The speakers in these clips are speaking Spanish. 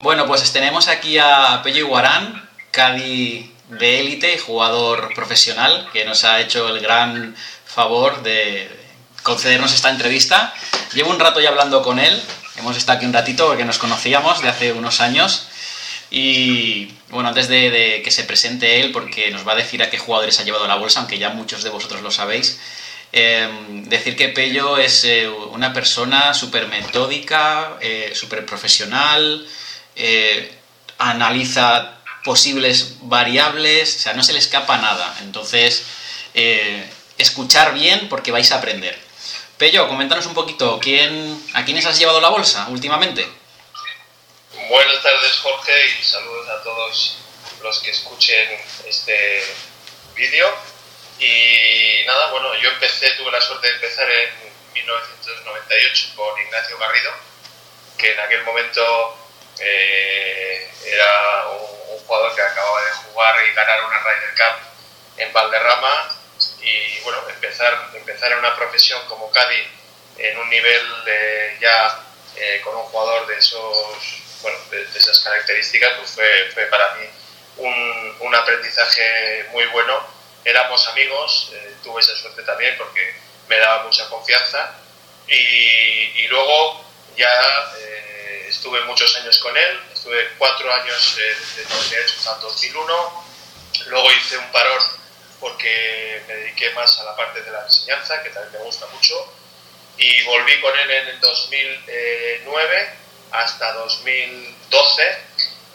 Bueno, pues tenemos aquí a Pello Iguarán, Cadi de élite, jugador profesional, que nos ha hecho el gran favor de concedernos esta entrevista. Llevo un rato ya hablando con él, hemos estado aquí un ratito porque nos conocíamos de hace unos años. Y bueno, antes de, que se presente él, porque nos va a decir a qué jugadores ha llevado la bolsa, aunque ya muchos de vosotros lo sabéis, em, decir que Pello es eh, una persona súper metódica, eh, súper profesional, eh, analiza posibles variables, o sea, no se le escapa nada. Entonces, escuchar bien porque vais a aprender. Pello, coméntanos un poquito, ¿quién, ¿a quiénes has llevado la bolsa últimamente? Buenas tardes Jorge y saludos a todos los que escuchen este vídeo. Y nada, bueno, yo empecé, tuve la suerte de empezar en 1998 con Ignacio Garrido, que en aquel momento eh, era un, jugador que acababa de jugar y ganar una Ryder Cup en Valderrama y bueno, empezar, empezar en una profesión como Cádiz en un nivel ya eh, con un jugador de esos bueno, de, esas características, pues fue, fue para mí un, un, aprendizaje muy bueno. Éramos amigos, eh, tuve esa suerte también porque me daba mucha confianza y, y luego ya eh, estuve muchos años con él, estuve cuatro años eh, desde 98 hasta 2001, luego hice un parón porque me dediqué más a la parte de la enseñanza, que también me gusta mucho, y volví con él en el 2009 hasta 2012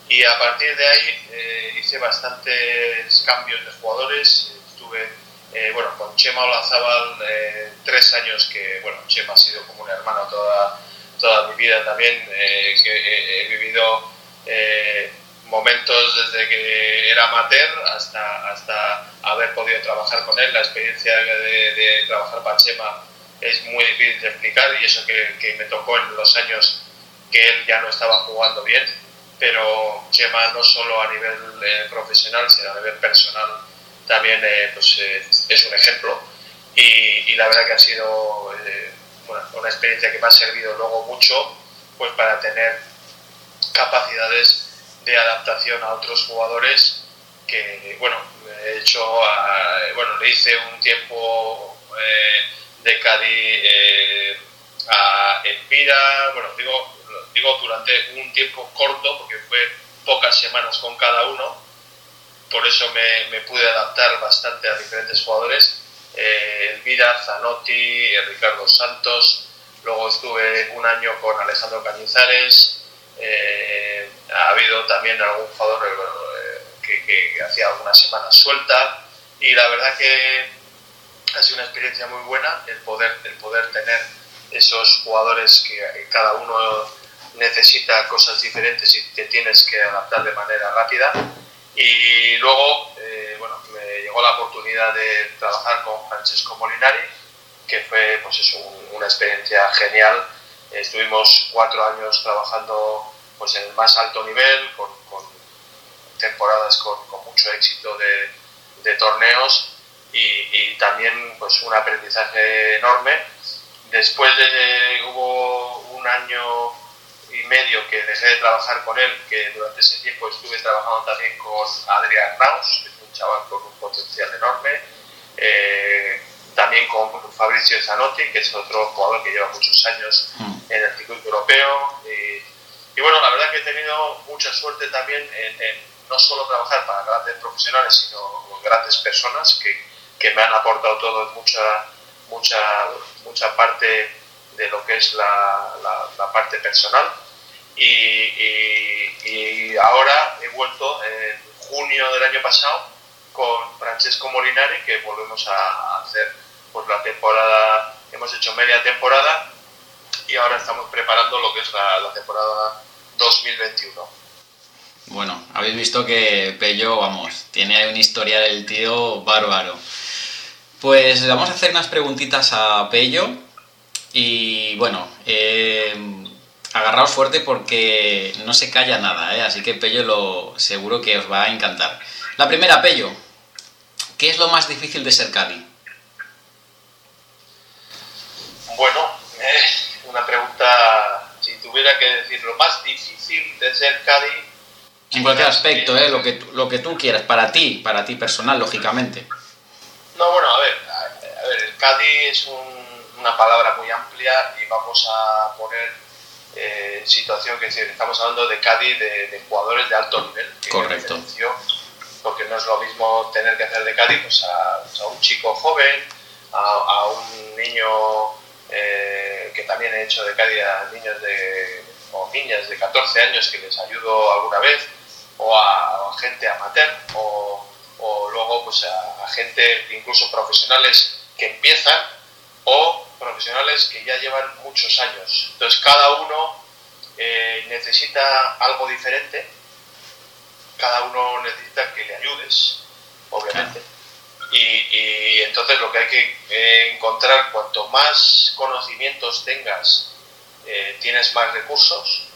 y a partir de ahí eh, hice bastantes cambios de jugadores. Estuve eh, bueno, con Chema Olazábal eh, tres años, que bueno, Chema ha sido como un hermano toda, toda mi vida también, que he vivido momentos desde que era amateur hasta, hasta haber podido trabajar con él. La experiencia de, de trabajar para Chema es muy difícil de explicar y eso que, que me tocó en los años que él ya no estaba jugando bien, pero Chema no solo a nivel eh, profesional, sino a nivel personal también eh, pues, eh, es un ejemplo y, la verdad que ha sido una experiencia que me ha servido luego mucho pues para tener capacidades de adaptación a otros jugadores que bueno he hecho bueno le hice un tiempo de Cádiz a Elvira bueno digo digo durante un tiempo corto, porque fue pocas semanas con cada uno, por eso me pude adaptar bastante a diferentes jugadores. Eh, Elvira, Zanotti, Ricardo Santos, luego estuve un año con Alejandro Cañizares, eh, ha habido también algún jugador eh, que, que, hacía algunas semanas suelta. Y la verdad que ha sido una experiencia muy buena el poder, el poder tener esos jugadores que cada uno necesita cosas diferentes y te tienes que adaptar de manera rápida. Y luego, eh, llegó la oportunidad de trabajar con Francesco Molinari, que fue pues eso, una experiencia genial. Estuvimos cuatro años trabajando pues, en el más alto nivel, con, temporadas con, mucho éxito de, de torneos y, y, también pues, un aprendizaje enorme. Después de, hubo un año y medio que dejé de trabajar con él, que durante ese tiempo estuve trabajando también con Adrián Naus, un chaval con un potencial enorme, eh, también con Fabricio Zanotti, que es otro jugador que lleva muchos años mm. en el circuito europeo. Y, bueno, la verdad que he tenido mucha suerte también en, no solo trabajar para grandes profesionales, sino con grandes personas que, que me han aportado todo mucha, mucha, mucha parte de lo que es la, la parte personal y, ahora he vuelto en junio del año pasado con Francesco Molinari que volvemos a hacer pues la temporada, hemos hecho media temporada y ahora estamos preparando lo que es la, temporada 2021. Bueno, habéis visto que Pello, vamos, tiene un historial del tío bárbaro. Pues vamos a hacer unas preguntitas a Pello y bueno, eh, agarraos fuerte porque no se calla nada, ¿eh? así que Pello lo seguro que os va a encantar. La primera, Pello, ¿qué es lo más difícil de ser Cádiz? Bueno, eh, una pregunta, si tuviera que decir lo más difícil de ser Cádiz... En cualquier aspecto, ¿eh? lo, que, lo que tú quieras, para ti, para ti personal, lógicamente. No, bueno, a ver, a, ver el Cádiz es una palabra muy amplia y vamos a poner eh, situación que estamos hablando de Cádiz de, jugadores de alto nivel. Correcto. Porque no es lo mismo tener que hacer de Cádiz a, un chico joven, a, un niño eh, que también he hecho de Cádiz a niños de, o niñas de 14 años que les ayudo alguna vez, o a, gente amateur, o, o luego pues a, gente incluso profesionales que empiezan o profesionales que ya llevan muchos años. Entonces cada uno eh, necesita algo diferente, cada uno necesita que le ayudes, obviamente. Y, entonces lo que hay que eh, encontrar, cuanto más conocimientos tengas, eh, tienes más recursos,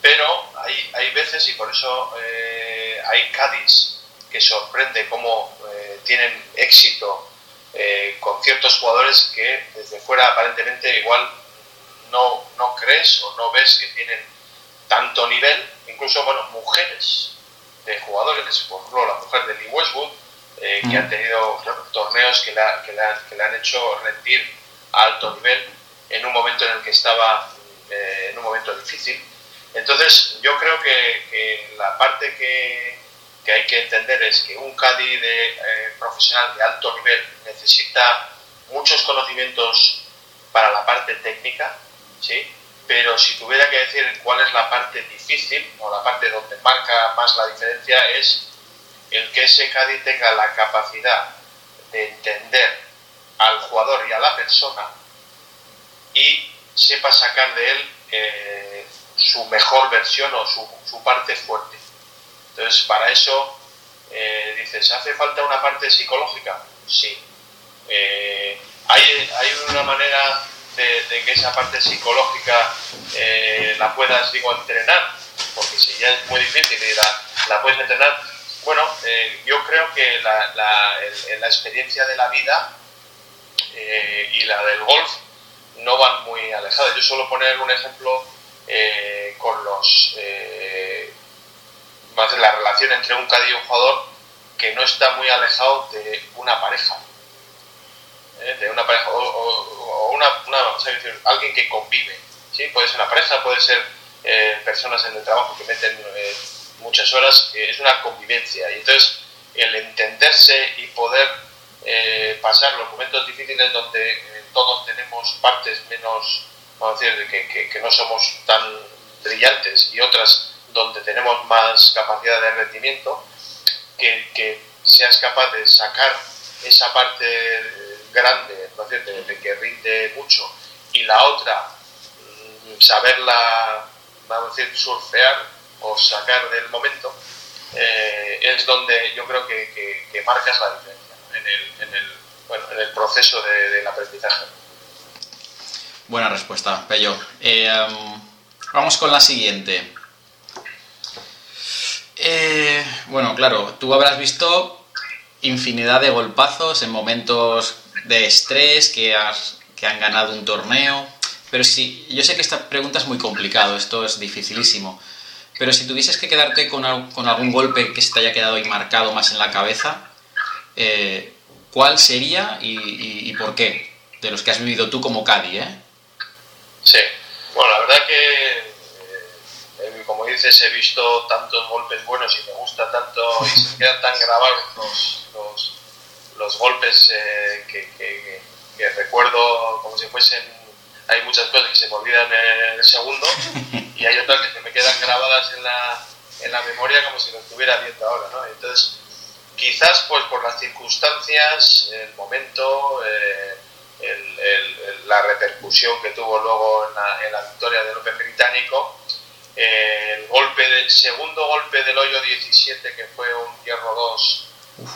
pero hay, hay veces, y por eso hay Cádiz que sorprende cómo tienen éxito con ciertos jugadores que desde fuera aparentemente igual no, no crees o no ves que tienen tanto nivel, incluso bueno, mujeres de jugadores, por ejemplo la mujer de Lee Westwood, eh, que han tenido torneos que la, que, la, que le han hecho rendir a alto nivel en un momento en el que estaba eh, en un momento difícil. Entonces yo creo que, la parte que, que, hay que entender es que un Cadi de, eh, profesional de alto nivel necesita muchos conocimientos para la parte técnica, ¿sí? Pero si tuviera que decir cuál es la parte difícil o la parte donde marca más la diferencia es el que ese Cádiz tenga la capacidad de entender al jugador y a la persona y sepa sacar de él eh, su mejor versión o su, parte fuerte. Entonces, para eso, eh, dices, ¿hace falta una parte psicológica? Sí. Eh, hay, hay una manera de, que esa parte psicológica eh, la puedas, digo, entrenar, porque si ya es muy difícil y la, puedes entrenar, bueno, eh, yo creo que la, la, experiencia de la vida eh, y la del golf no van muy alejadas. Yo suelo poner un ejemplo con los la relación entre un cadillo y un jugador que no está muy alejado de una pareja. De una pareja o, una, alguien que convive. ¿sí? Puede ser una pareja, puede ser eh, personas en el trabajo que meten eh, muchas horas, es una convivencia. Y entonces el entenderse y poder eh, pasar los momentos difíciles donde todos tenemos partes menos, vamos a decir, que, que, no somos tan brillantes y otras donde tenemos más capacidad de rendimiento, que, que seas capaz de sacar esa parte grande, de, que rinde mucho, y la otra, mm, saberla, vamos a decir, surfear o sacar del momento, eh, es donde yo creo que, que, marcas la diferencia en, el, en, el, bueno, en, el, proceso de, del aprendizaje. Buena respuesta, Pello. Eh, um, vamos con la siguiente. Eh, bueno, claro, tú habrás visto infinidad de golpazos en momentos de estrés, que, has, que han ganado un torneo. Pero sí, yo sé que esta pregunta es muy complicado, esto es dificilísimo. Pero si tuvieses que quedarte con, con algún golpe que se te haya quedado ahí marcado más en la cabeza, eh, ¿cuál sería y, por qué? De los que has vivido tú como Cadi, ¿eh? Sí, bueno, la verdad que, eh, como dices, he visto tantos golpes buenos y me gusta tanto y se quedan tan grabados los, los los golpes eh, que, recuerdo como si fuesen, hay muchas cosas que se me olvidan en el segundo y hay otras que me quedan grabadas en la, en la memoria como si lo estuviera viendo ahora, ¿no? Entonces, quizás pues por las circunstancias, el momento, eh, la repercusión que tuvo luego en la, en la victoria del Open británico, el golpe del segundo golpe del hoyo 17 que fue un hierro 2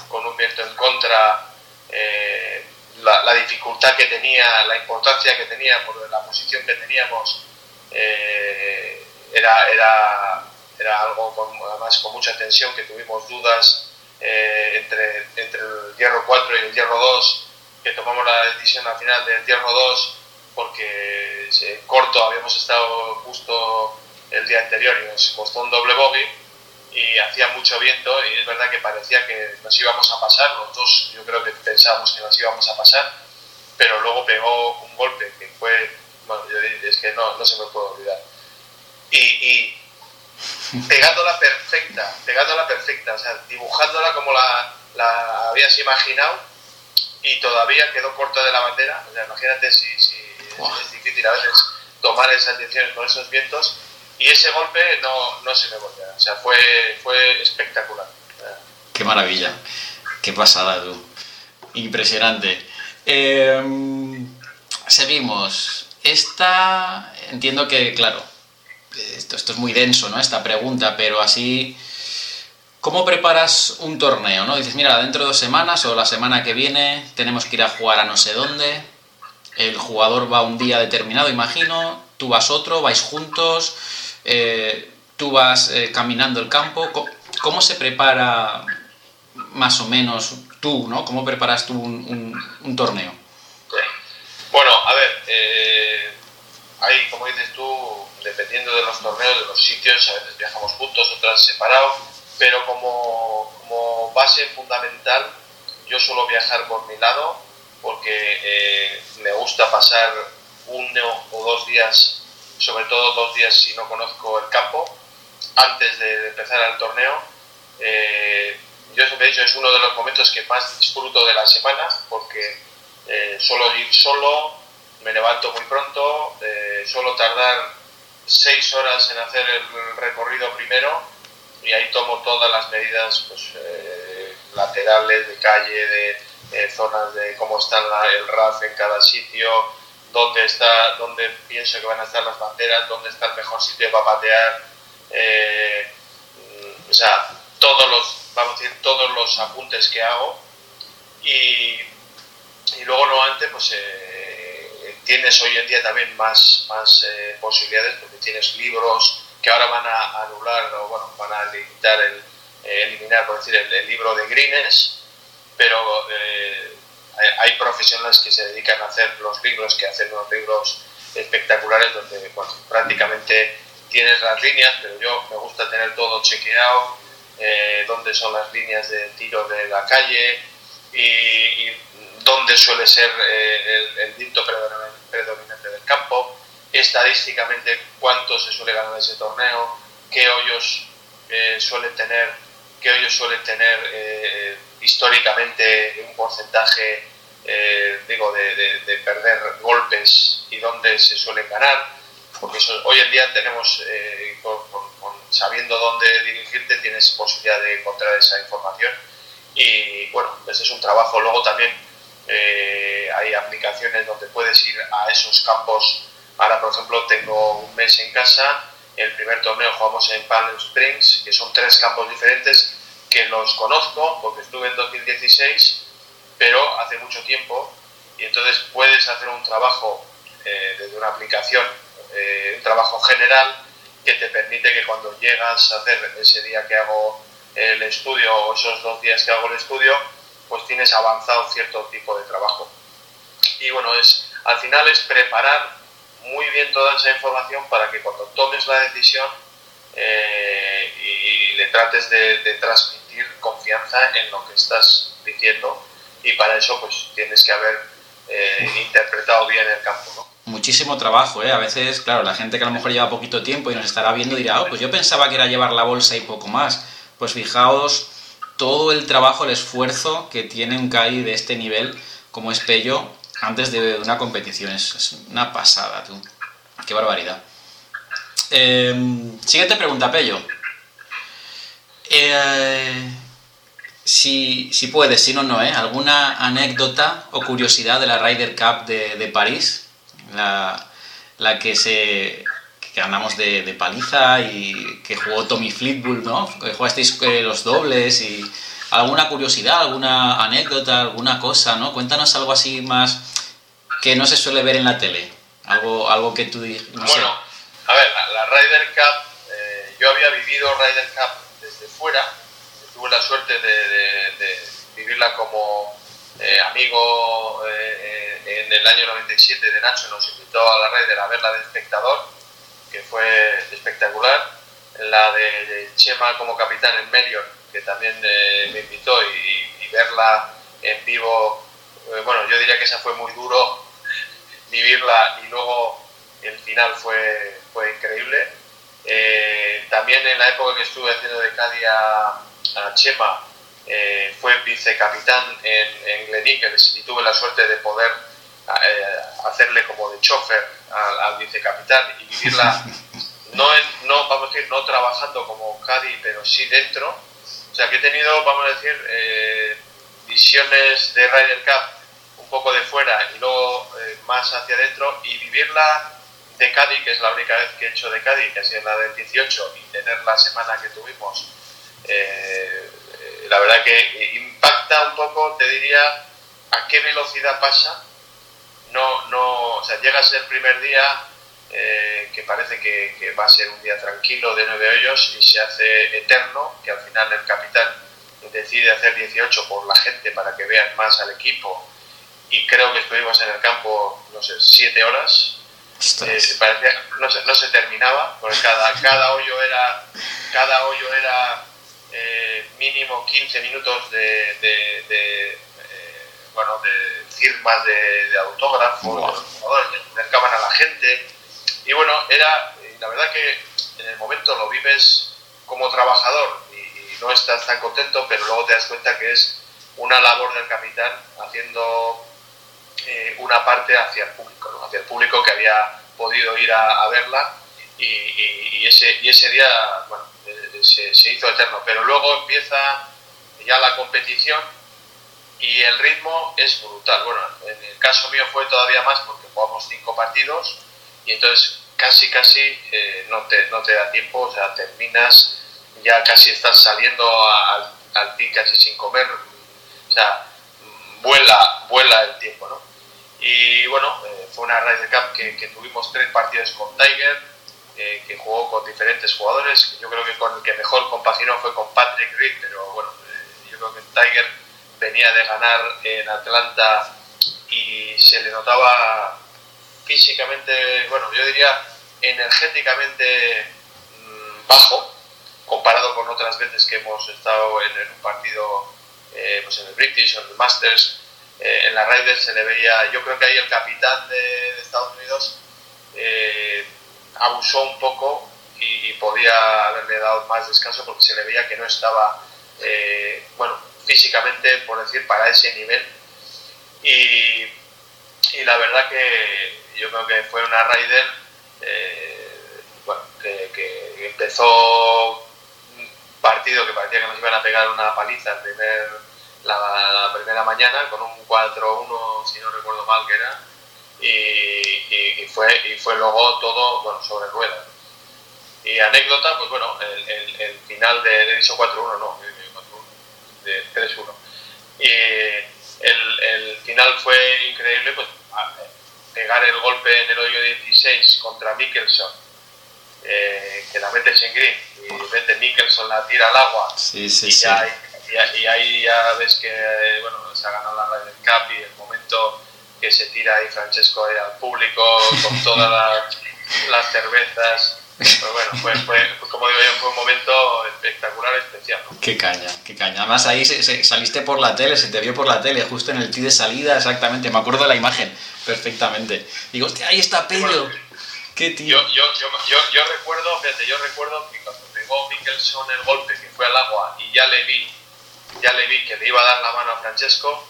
con un viento en contra, eh, la, dificultad que tenía, la importancia que teníamos, la posición que teníamos, eh, era, era, era algo con, además con mucha tensión, que tuvimos dudas eh, entre, entre el hierro 4 y el hierro 2, que tomamos la decisión al final del hierro 2 porque corto habíamos estado justo el día anterior y nos costó un doble bogey y hacía mucho viento y es verdad que parecía que nos íbamos a pasar, los dos yo creo que pensábamos que nos íbamos a pasar, pero luego pegó un golpe que fue, bueno, yo es que no, no se me puede olvidar. Y, y pegándola perfecta, pegándola perfecta, o sea, dibujándola como la, la habías imaginado y todavía quedó corta de la bandera. O sea, imagínate si, si es difícil a veces tomar esas decisiones con esos vientos y ese golpe no, no se me volvió. O sea, fue, fue espectacular. Qué maravilla, qué pasada tú. Impresionante. Em, seguimos. Esta, entiendo que, claro, esto, esto es muy denso, ¿no? Esta pregunta, pero así ¿Cómo preparas un torneo? ¿no? Dices, mira, dentro de dos semanas o la semana que viene tenemos que ir a jugar a no sé dónde. El jugador va un día determinado, imagino. Tú vas otro, vais juntos. Eh, tú vas eh, caminando el campo. ¿Cómo, se prepara más o menos tú, ¿no? ¿Cómo preparas tú un, torneo? Bueno, a ver, eh, hay, como dices tú, dependiendo de los torneos, de los sitios, a veces viajamos juntos, otras separados pero como, base fundamental yo suelo viajar por mi lado porque me gusta pasar uno o dos días, sobre todo dos días si no conozco el campo, antes de empezar el torneo. Eh, yo siempre he dicho, es uno de los momentos que más disfruto de la semana porque eh, suelo ir solo, me levanto muy pronto, suelo tardar seis horas en hacer el recorrido primero y ahí tomo todas las medidas pues, eh, laterales de calle, de eh, zonas de cómo está el RAF en cada sitio, dónde, está, dónde pienso que van a estar las banderas, dónde está el mejor sitio para patear, eh, o sea, todos los, vamos a decir, todos los apuntes que hago. Y, y luego no antes pues tienes hoy en día también más, más posibilidades porque tienes libros, que ahora van a anular o bueno, van a limitar el, eh, eliminar, por decir, el, libro de Greens, pero eh, hay profesionales que se dedican a hacer los libros, que hacen unos libros espectaculares donde prácticamente tienes las líneas, pero yo me gusta tener todo chequeado, eh, dónde son las líneas de tiro de la calle y, dónde suele ser el, el dicto predominante del campo estadísticamente cuánto se suele ganar ese torneo, qué hoyos eh, suele tener, qué hoyos suele tener eh, históricamente un porcentaje eh, digo de, perder golpes y dónde se suelen ganar, porque hoy en día tenemos, sabiendo dónde dirigirte, tienes posibilidad de encontrar esa información. Y bueno, ese es un trabajo. Luego también hay aplicaciones donde puedes ir a esos campos. Ahora, por ejemplo, tengo un mes en casa, el primer torneo jugamos en Palm Springs, que son tres campos diferentes que los conozco porque estuve en 2016, pero hace mucho tiempo, y entonces puedes hacer un trabajo eh, desde una aplicación, eh, un trabajo general que te permite que cuando llegas a hacer ese día que hago el estudio o esos dos días que hago el estudio, pues tienes avanzado cierto tipo de trabajo. Y bueno, es, al final es preparar muy bien toda esa información para que cuando tomes la decisión eh, y le trates de, transmitir confianza en lo que estás diciendo y para eso pues tienes que haber eh, interpretado bien el campo. ¿no? Muchísimo trabajo, ¿eh? A veces, claro, la gente que a lo mejor lleva poquito tiempo y nos estará viendo dirá, oh, pues yo pensaba que era llevar la bolsa y poco más. Pues fijaos todo el trabajo, el esfuerzo que tiene un CAI de este nivel como es Pello antes de una competición. Es, una pasada, tú. Qué barbaridad. Em, siguiente pregunta, Pello. Eh, si, puedes, si no, no, ¿eh? ¿Alguna anécdota o curiosidad de la Ryder Cup de, París? La, la, que se que andamos de, paliza y que jugó Tommy Fleetwood, ¿no? Que jugasteis eh, los dobles y alguna curiosidad, alguna anécdota, alguna cosa, ¿no? Cuéntanos algo así más que no se suele ver en la tele. Algo, algo que tú digas. bueno, a ver, la, Ryder Cup, eh, yo había vivido Ryder Cup fuera, tuve la suerte de, vivirla como eh, amigo eh, en el año 97 de Nacho nos invitó a la red a verla de espectador, que fue espectacular. La de Chema como capitán en Merion, que también eh, me invitó y, verla en vivo, eh, bueno, yo diría que esa fue muy duro vivirla y luego el final fue, fue increíble. Eh, también en la época que estuve haciendo de Cádiz a Chema, eh, fue vicecapitán en, en Gleneagles y tuve la suerte de poder eh, hacerle como de chofer al, vicecapitán y vivirla, no, no, vamos a decir, no trabajando como Cádiz, pero sí dentro. O sea, que he tenido, vamos a decir, eh, visiones de Ryder Cup un poco de fuera y luego más hacia adentro y vivirla de Cádiz, que es la única vez que he hecho de Cádiz, que ha sido la del 18, y tener la semana que tuvimos eh, la verdad que impacta un poco, te diría, a qué velocidad pasa. No, no, o sea, llegas el primer día eh, que parece que, va a ser un día tranquilo de nueve hoyos y se hace eterno, que al final el capitán decide hacer 18 por la gente para que vean más al equipo y creo que estuvimos en el campo, no sé, siete horas. Eh, parecía, no, se, no se terminaba, porque cada, cada hoyo era cada hoyo era eh, mínimo 15 minutos de, eh, bueno, de firmas de, autógrafos, los jugadores acercaban a la gente. Y bueno, era, la verdad que en el momento lo vives como trabajador y, no estás tan contento, pero luego te das cuenta que es una labor del capitán haciendo eh, una parte hacia el público, hacia el público que había podido ir a, verla y, ese, y ese día, se, se, hizo eterno. Pero luego empieza ya la competición y el ritmo es brutal. Bueno, en el caso mío fue todavía más porque jugamos cinco partidos y entonces casi, casi eh, no, te, no te da tiempo, o sea, terminas, ya casi estás saliendo al, al casi sin comer, o sea, vuela, vuela el tiempo, ¿no? Y bueno, eh, fue una Ryder Cup que, tuvimos tres partidos con Tiger, eh, que jugó con diferentes jugadores. Yo creo que con el que mejor compaginó fue con Patrick Reed, pero bueno, eh, yo creo que Tiger venía de ganar en Atlanta y se le notaba físicamente, bueno, yo diría energéticamente mm, bajo comparado con otras veces que hemos estado en, un partido pues en el British o en el Masters. En la Raiders se le veía, yo creo que ahí el capitán de, Estados Unidos abusó un poco y, podía haberle dado más descanso porque se le veía que no estaba, eh, bueno, físicamente, por decir, para ese nivel. Y, la verdad que yo creo que fue una Raider eh, bueno, que, empezó un partido que parecía que nos iban a pegar una paliza el primer, la, primera mañana con un 4-1, si no recuerdo mal que era y, fue, y fue luego todo bueno, sobre ruedas. Y anécdota, pues bueno, el, el, final de, de 4-1, no, de 3-1. Y el, el, final fue increíble, pues pegar el golpe en el hoyo 16 contra Mickelson, eh, que la metes en green, y mete Mickelson, la tira al agua, sí, sí, y, ya, y, y, ahí ya ves que bueno, se ha ganado la Ryder Cup y el momento que se tira ahí Francesco ahí al público con todas las, cervezas. Pero bueno, fue, fue, como digo yo, fue un momento espectacular, especial. Qué caña, qué caña. Además ahí saliste por la tele, se te vio por la tele, justo en el tee de salida, exactamente. Me acuerdo de la imagen perfectamente. Digo, hostia, ahí está Pello. qué tío. Yo, yo, yo, yo, recuerdo, fíjate, yo recuerdo que cuando pegó Mickelson el golpe que fue al agua y ya le vi, ya le vi que le iba a dar la mano a Francesco,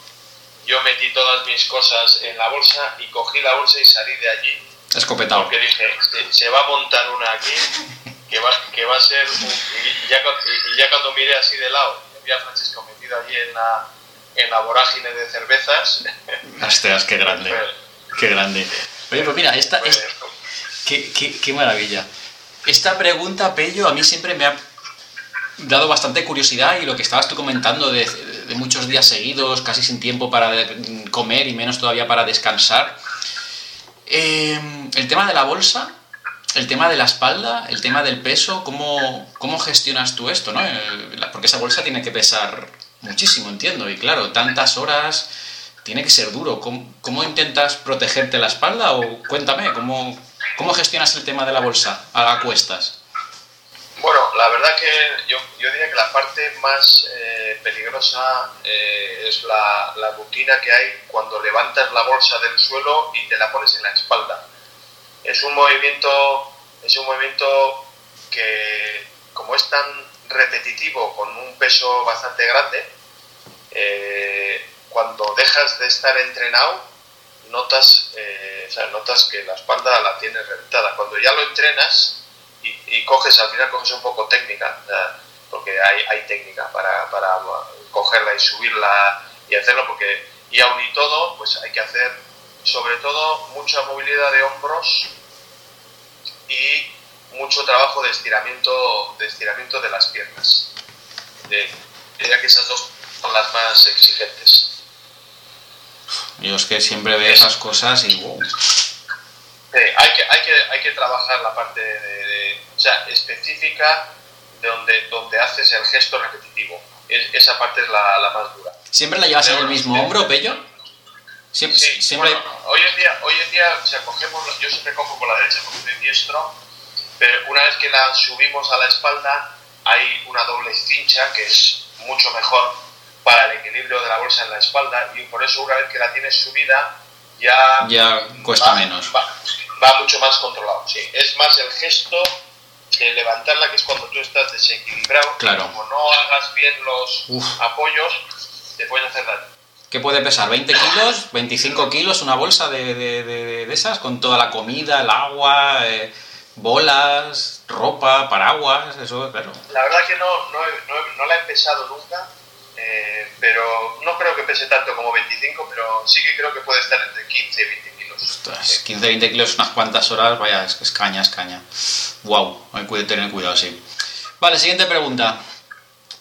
yo metí todas mis cosas en la bolsa y cogí la bolsa y salí de allí. Escopetado. Porque dije, se, va a montar una aquí que va, que va a ser... y, ya, y, ya, cuando miré así de lado, vi a Francisco metido allí en la, en la vorágine de cervezas. Ostras, qué grande. qué grande. Oye, pues mira, esta... qué, qué, qué maravilla. Esta pregunta, Pello, a mí siempre me ha dado bastante curiosidad y lo que estabas tú comentando de, muchos días seguidos, casi sin tiempo para comer y menos todavía para descansar. Eh, el tema de la bolsa, el tema de la espalda, el tema del peso, ¿cómo, cómo gestionas tú esto? ¿no? Porque esa bolsa tiene que pesar muchísimo, entiendo, y claro, tantas horas, tiene que ser duro. ¿Cómo, intentas protegerte la espalda? O cuéntame, ¿cómo, ¿cómo gestionas el tema de la bolsa a cuestas? Bueno, la verdad que yo, diría que la parte más eh, peligrosa eh, es la, la, rutina que hay cuando levantas la bolsa del suelo y te la pones en la espalda. Es un movimiento, es un movimiento que, como es tan repetitivo, con un peso bastante grande, eh, cuando dejas de estar entrenado, notas, o sea, notas que la espalda la tienes reventada. Cuando ya lo entrenas, y, coges, al final coges un poco técnica, porque hay, hay técnica para, para, cogerla y subirla y hacerlo, porque, y aún y todo, pues hay que hacer sobre todo mucha movilidad de hombros y mucho trabajo de estiramiento de, estiramiento de las piernas. Diría que esas dos son las más exigentes. Yo es que siempre veo esas cosas y wow. hay, que, hay, que, hay que trabajar la parte de específica de donde, donde haces el gesto repetitivo. esa parte es la, la, más dura. ¿Siempre la llevas en el mismo hombro, Pello? Siempre, sí, siempre... hoy en día, hoy en día o sea, cogemos, yo siempre cojo con la derecha porque soy diestro, pero una vez que la subimos a la espalda hay una doble cincha que es mucho mejor para el equilibrio de la bolsa en la espalda y por eso una vez que la tienes subida ya, ya cuesta menos. Va, va, mucho más controlado. Sí. Es más el gesto levantarla, que es cuando tú estás desequilibrado, claro. como no hagas bien los apoyos, te puedes hacer daño. ¿Qué puede pesar? ¿20 kilos? ¿25 kilos una bolsa de, de, de, esas? Con toda la comida, el agua, eh, bolas, ropa, paraguas, eso, claro. La verdad que no, no, no, la he pesado nunca, eh, pero no creo que pese tanto como 25, pero sí que creo que puede estar entre 15 y 20 Ostras, 15-20 kilos unas cuantas horas, vaya, es, es caña, es caña. Wow, hay que tener cuidado, sí. Vale, siguiente pregunta.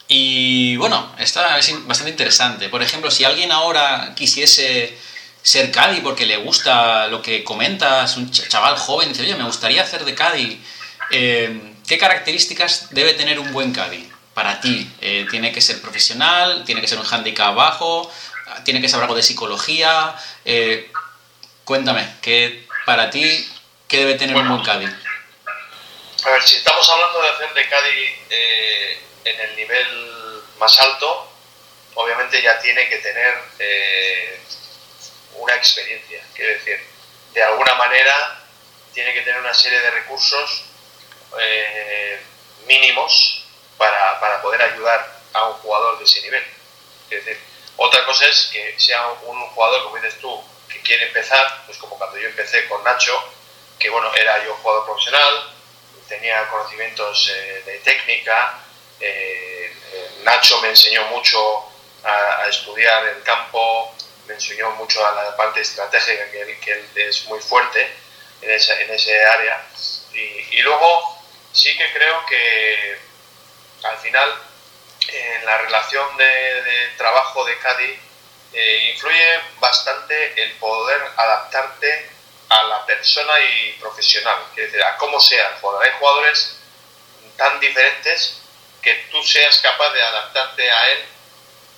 Y bueno, esta es bastante interesante. Por ejemplo, si alguien ahora quisiese ser Cadi porque le gusta lo que comentas, un chaval joven dice, oye, me gustaría hacer de Cadi, eh, ¿qué características debe tener un buen Cadi para ti? Eh, ¿Tiene que ser profesional? ¿Tiene que ser un handicap bajo? ¿Tiene que saber algo de psicología? Eh, Cuéntame, ¿qué, para ti, ¿qué debe tener un buen Cádiz? A ver, si estamos hablando de hacer de Cádiz eh, en el nivel más alto, obviamente ya tiene que tener eh, una experiencia. Quiero decir, de alguna manera tiene que tener una serie de recursos eh, mínimos para, para, poder ayudar a un jugador de ese nivel. Es decir, otra cosa es que sea un jugador, como dices tú, que quiere empezar, pues como cuando yo empecé con Nacho, que bueno, era yo jugador profesional, tenía conocimientos eh, de técnica, eh, eh, Nacho me enseñó mucho a, estudiar el campo, me enseñó mucho a la parte estratégica, que él, que él es muy fuerte en, esa, en ese área. Y, y, luego sí que creo que al final en la relación de, de trabajo de Cádiz eh, influye bastante el poder adaptarte a la persona y profesional, es decir, a cómo sea el jugador. Hay jugadores tan diferentes que tú seas capaz de adaptarte a él.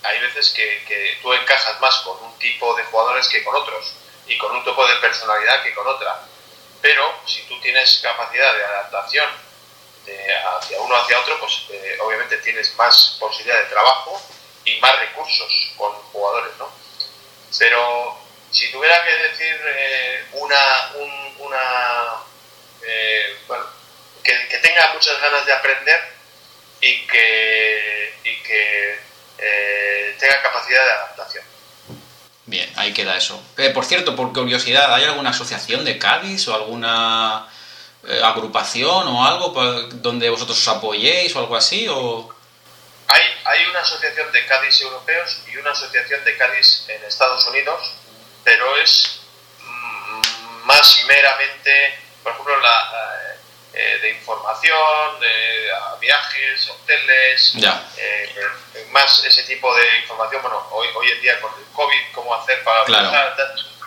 Hay veces que, tú encajas más con un tipo de jugadores que con otros y con un tipo de personalidad que con otra. Pero si tú tienes capacidad de adaptación hacia uno hacia otro, pues eh, obviamente tienes más posibilidad de trabajo y más recursos con jugadores, ¿no? Pero si tuviera que decir eh, una, una eh, bueno, que, tenga muchas ganas de aprender y que, y que eh, tenga capacidad de adaptación. Bien, ahí queda eso. por cierto, por curiosidad, ¿hay alguna asociación de Cádiz o alguna agrupación o algo donde vosotros os apoyéis o algo así? O... Hay, hay una asociación de Cádiz europeos y una asociación de Cádiz en Estados Unidos, pero es mm, más meramente, por ejemplo, la, eh, de información, de viajes, hoteles, eh, más ese tipo de información. Bueno, hoy, hoy en día con el COVID, cómo hacer para claro.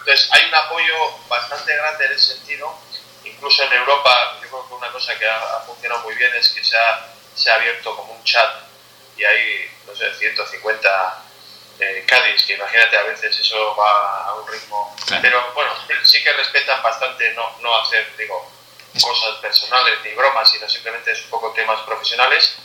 Entonces, hay un apoyo bastante grande en ese sentido. Incluso en Europa, yo creo que una cosa que ha, funcionado muy bien es que se ha, se ha abierto como un chat y hay, no sé, 150 eh, Cádiz, que imagínate, a veces eso va a un ritmo. Pero bueno, sí que respetan bastante no, no hacer, digo, cosas personales ni bromas, sino simplemente es un poco temas profesionales.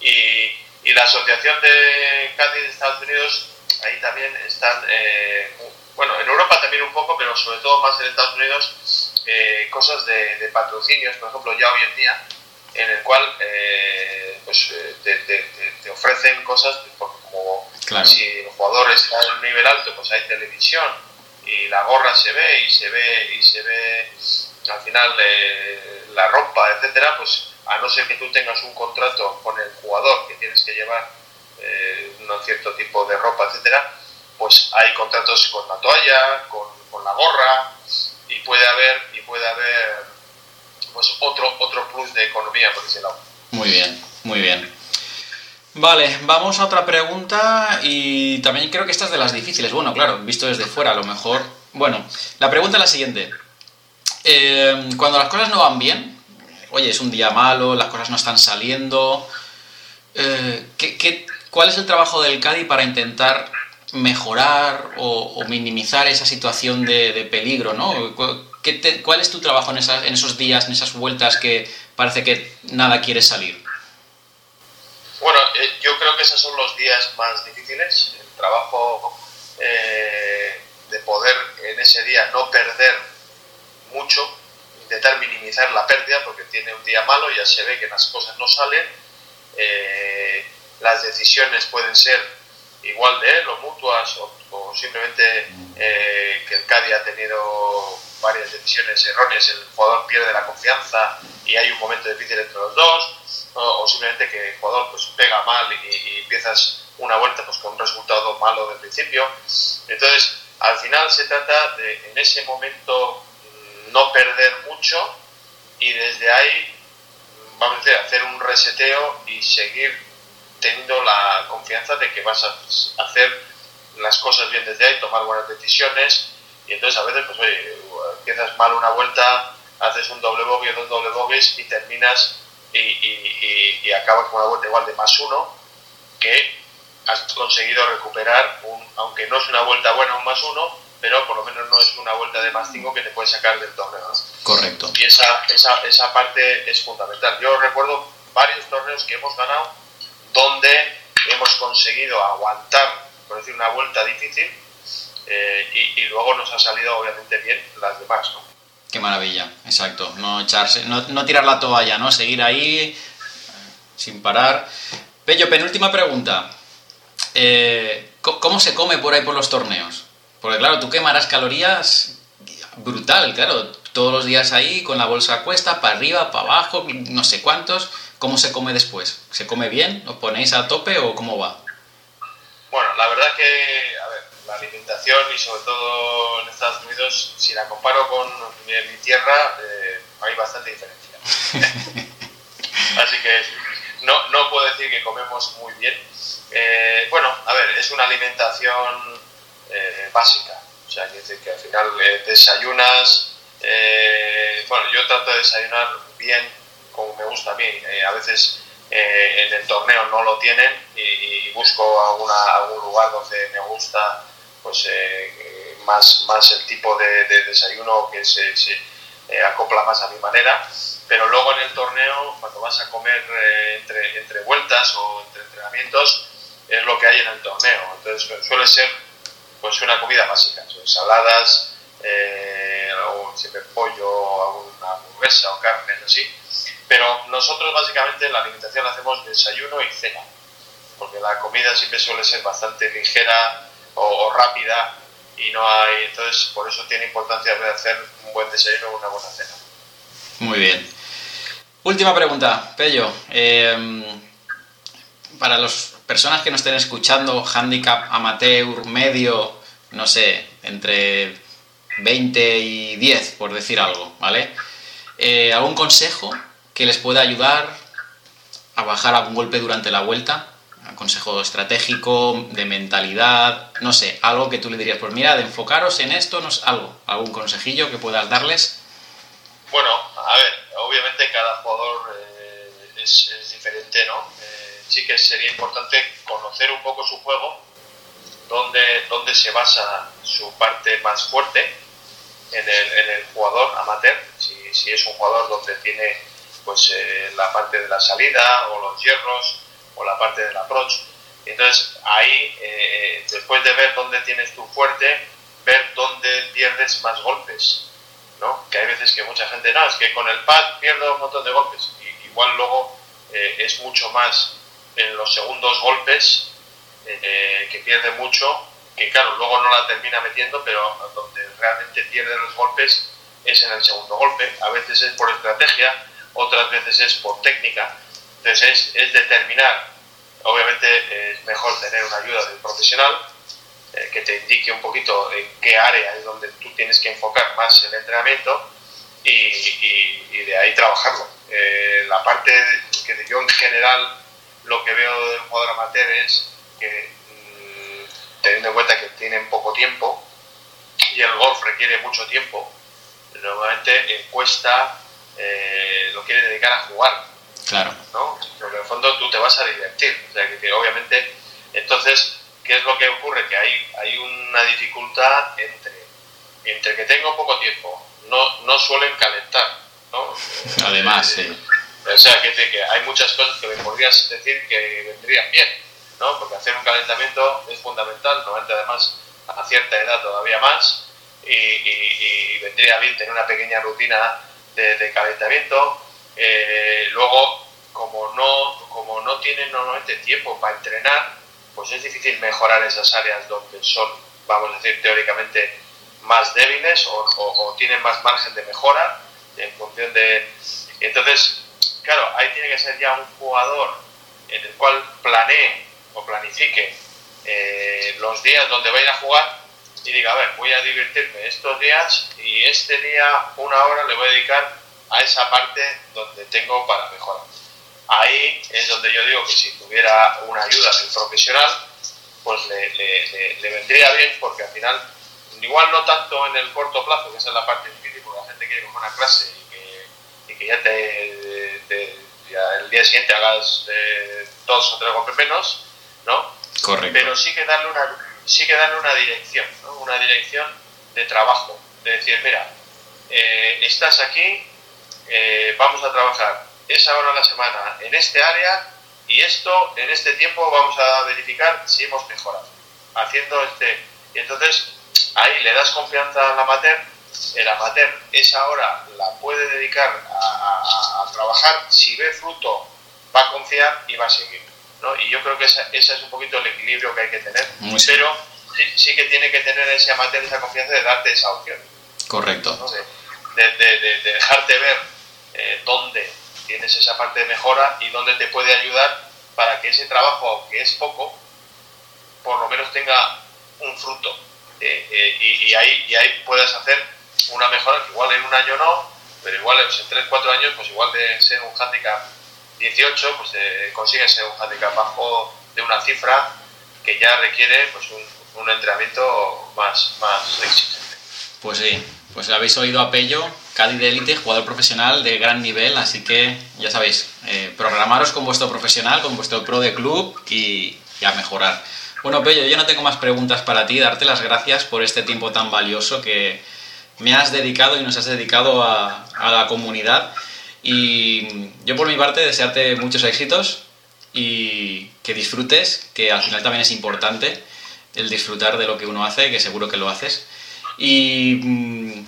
Y, y la Asociación de Cádiz de Estados Unidos, ahí también están, eh, bueno, en Europa también un poco, pero sobre todo más en Estados Unidos, eh, cosas de, de, patrocinios, por ejemplo, ya hoy en día, en el cual eh, pues, te, te, te, ofrecen cosas como si el jugador está en un nivel alto, pues hay televisión y la gorra se ve y se ve y se ve al final eh, la ropa, etcétera, pues a no ser que tú tengas un contrato con el jugador que tienes que llevar eh, un cierto tipo de ropa, etcétera, pues hay contratos con la toalla, con, con la gorra y puede haber y puede haber pues otro otro plus de economía por ese lado. Muy bien, muy bien. Vale, vamos a otra pregunta y también creo que esta es de las difíciles. Bueno, claro, visto desde fuera, a lo mejor. Bueno, la pregunta es la siguiente. Eh, cuando las cosas no van bien, oye, es un día malo, las cosas no están saliendo, eh, ¿qué, cuál es el trabajo del CADI para intentar mejorar o, minimizar esa situación de, peligro, ¿no? ¿Cuál es tu trabajo en, en esos días, en esas vueltas que parece que nada quiere salir? Bueno, eh, yo creo que esos son los días más difíciles. El trabajo eh, de poder en ese día no perder mucho, intentar minimizar la pérdida porque tiene un día malo, ya se ve que las cosas no salen. Eh, las decisiones pueden ser igual de él o mutuas o, simplemente que el Cádiz ha tenido varias decisiones erróneas, el jugador pierde la confianza y hay un momento difícil entre los dos o, simplemente que el jugador pues pega mal y, empiezas una vuelta pues con un resultado malo del principio. Entonces, al final se trata de en ese momento mm, no perder mucho y desde ahí vamos a decir, hacer un reseteo y seguir teniendo la confianza de que vas a hacer las cosas bien desde ahí, tomar buenas decisiones y entonces a veces pues oye, empiezas mal una vuelta, haces un doble bogey o dos doble bogies y terminas y, y, y, acabas con una vuelta igual de más uno que has conseguido recuperar, un, aunque no es una vuelta buena un más uno, pero por lo menos no es una vuelta de más cinco que te puede sacar del torneo. Correcto. Y esa, esa, esa parte es fundamental. Yo recuerdo varios torneos que hemos ganado donde hemos conseguido aguantar, por decir, una vuelta difícil eh, y, y, luego nos ha salido obviamente bien las demás. ¿no? Qué maravilla, exacto. No echarse, no, no tirar la toalla, ¿no? Seguir ahí sin parar. Pello, penúltima pregunta. Eh, ¿Cómo se come por ahí por los torneos? Porque claro, tú quemarás calorías brutal, claro. Todos los días ahí con la bolsa a cuesta, para arriba, para abajo, no sé cuántos. ¿Cómo se come después? ¿Se come bien? ¿Os ponéis a tope o cómo va? Bueno, la verdad que, la alimentación y sobre todo en Estados Unidos, si la comparo con mi, tierra, eh, hay bastante diferencia. Así que no, no puedo decir que comemos muy bien. Eh, bueno, a ver, es una alimentación eh, básica. O sea, quiere decir que al final desayunas. bueno, yo trato de desayunar bien, como me gusta a mí. a veces en el torneo no lo tienen y, busco alguna, algún lugar donde me gusta pues eh, más, más el tipo de, desayuno que se, se eh, acopla más a mi manera. Pero luego en el torneo, cuando vas a comer eh, entre, entre vueltas o entre entrenamientos, es lo que hay en el torneo. Entonces suele ser pues una comida básica, ensaladas, o siempre pollo, alguna hamburguesa o carne, así. Pero nosotros básicamente la alimentación la hacemos desayuno y cena, porque la comida siempre suele ser bastante ligera, o, rápida y no hay, entonces por eso tiene importancia hacer un buen desayuno o una buena cena. Muy bien. Última pregunta, Pello. Eh, para las personas que nos estén escuchando, handicap amateur, medio, no sé, entre 20 y 10, por decir algo, ¿vale? Eh, ¿Algún consejo que les pueda ayudar a bajar algún golpe durante la vuelta? Consejo estratégico, de mentalidad, no sé, algo que tú le dirías, pues mira, de enfocaros en esto, no sé, algo, algún consejillo que puedas darles. Bueno, a ver, obviamente cada jugador eh, es, diferente, ¿no? Eh, sí que sería importante conocer un poco su juego dónde, dónde se basa su parte más fuerte en el, en el jugador amateur, si, si, es un jugador donde tiene pues eh, la parte de la salida o los hierros o la parte del approach. Entonces ahí, eh, después de ver dónde tienes tu fuerte, ver dónde pierdes más golpes. ¿no? Que hay veces que mucha gente, no, es que con el pad pierdo un montón de golpes. Y, igual luego eh, es mucho más en los segundos golpes que pierde mucho, que claro, luego no la termina metiendo, pero donde realmente pierde los golpes es en el segundo golpe. A veces es por estrategia, otras veces es por técnica. Entonces es, determinar, obviamente es mejor tener una ayuda del profesional eh, que te indique un poquito en qué área es donde tú tienes que enfocar más el entrenamiento y, de ahí trabajarlo. Eh, la parte que yo en general lo que veo del jugador amateur es que mm, teniendo en cuenta que tienen poco tiempo y el golf requiere mucho tiempo, normalmente cuesta eh, lo quiere dedicar a jugar. Claro. ¿no? Porque en el fondo tú te vas a divertir. O sea, que, obviamente, entonces, ¿qué es lo que ocurre? Que hay, hay una dificultad entre, entre que tengo poco tiempo, no, no suelen calentar. ¿no? Además, sí. O sea, que, que hay muchas cosas que me podrías decir que vendrían bien, ¿no? Porque hacer un calentamiento es fundamental, normalmente además a cierta edad todavía más, y, y vendría bien tener una pequeña rutina de, calentamiento. Eh, luego, como no, como no tienen normalmente tiempo para entrenar, pues es difícil mejorar esas áreas donde son, vamos a decir, teóricamente más débiles o, tienen más margen de mejora en función de... Entonces, claro, ahí tiene que ser ya un jugador en el cual planee o planifique eh, los días donde va a ir a jugar y diga, a ver, voy a divertirme estos días y este día una hora le voy a dedicar a esa parte donde tengo para mejorar. Ahí es donde yo digo que si tuviera una ayuda del profesional, pues le, le, vendría bien porque al final, igual no tanto en el corto plazo, que esa es la parte difícil, porque la gente quiere coger una clase y que, y que ya te, el día siguiente hagas eh, dos o tres golpes menos, ¿no? Correcto. Pero sí que darle una sí que darle una dirección, ¿no? una dirección de trabajo, de decir, mira, eh, estás aquí, eh, vamos a trabajar esa hora a la semana en este área y esto en este tiempo vamos a verificar si hemos mejorado, haciendo este... Y entonces ahí le das confianza al amateur, el amateur esa hora la puede dedicar a, trabajar, si ve fruto va a confiar y va a seguir. ¿no? Y yo creo que ese es un poquito el equilibrio que hay que tener, pero sí, que tiene que tener ese amateur esa confianza de darte esa opción. Correcto. De, de, dejarte ver eh, dónde tienes esa parte de mejora y dónde te puede ayudar para que ese trabajo, que es poco, por lo menos tenga un fruto. Eh, eh, y, ahí, y ahí puedas hacer una mejora que igual en un año no, pero igual en 3-4 años, pues igual de ser un handicap 18, pues consigues ser un handicap bajo de una cifra que ya requiere pues un, un entrenamiento más, más exigente. Pues sí, pues habéis oído a Pello, Cádiz de élite, jugador profesional de gran nivel, así que ya sabéis, eh, programaros con vuestro profesional, con vuestro pro de club y, a mejorar. Bueno, Pello, yo no tengo más preguntas para ti, darte las gracias por este tiempo tan valioso que me has dedicado y nos has dedicado a, a la comunidad. Y yo por mi parte desearte muchos éxitos y que disfrutes, que al final también es importante el disfrutar de lo que uno hace, que seguro que lo haces. Y mm,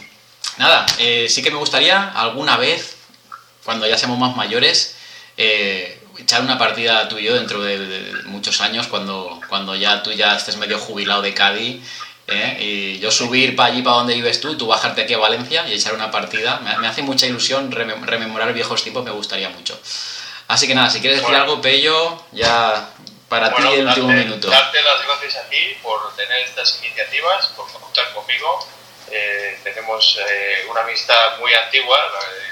nada, eh, sí que me gustaría alguna vez, cuando ya seamos más mayores, eh, echar una partida tú y yo dentro de, muchos años, cuando, cuando ya tú ya estés medio jubilado de Cádiz. ¿eh? Y yo subir para allí, para donde vives tú, tú bajarte aquí a Valencia y echar una partida. Me, hace mucha ilusión rememorar viejos tiempos, me gustaría mucho. Así que nada, si quieres decir algo, Pello, ya para ti el último minuto. Darte las gracias a ti por tener estas iniciativas, por contar conmigo. Eh, tenemos eh, una amistad muy antigua,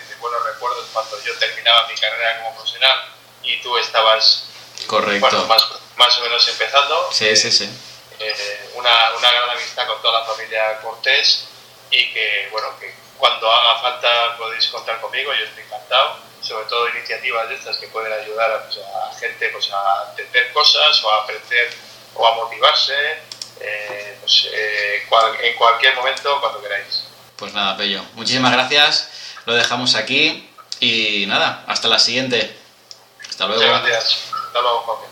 de buenos recuerdos cuando yo terminaba mi carrera como profesional y tú estabas Correcto. más, más o menos empezando. Sí, sí, sí. Eh, una, una gran amistad con toda la familia Cortés y que, bueno, que cuando haga falta podéis contar conmigo, yo estoy encantado sobre todo iniciativas de estas que pueden ayudar a, pues, gente pues, a entender cosas o a aprender o a motivarse eh, pues, eh, en cualquier momento, cuando queráis. Pues nada, Pello, muchísimas gracias, lo dejamos aquí y nada, hasta la siguiente. Hasta luego. Muchas gracias. Hasta luego, Jorge.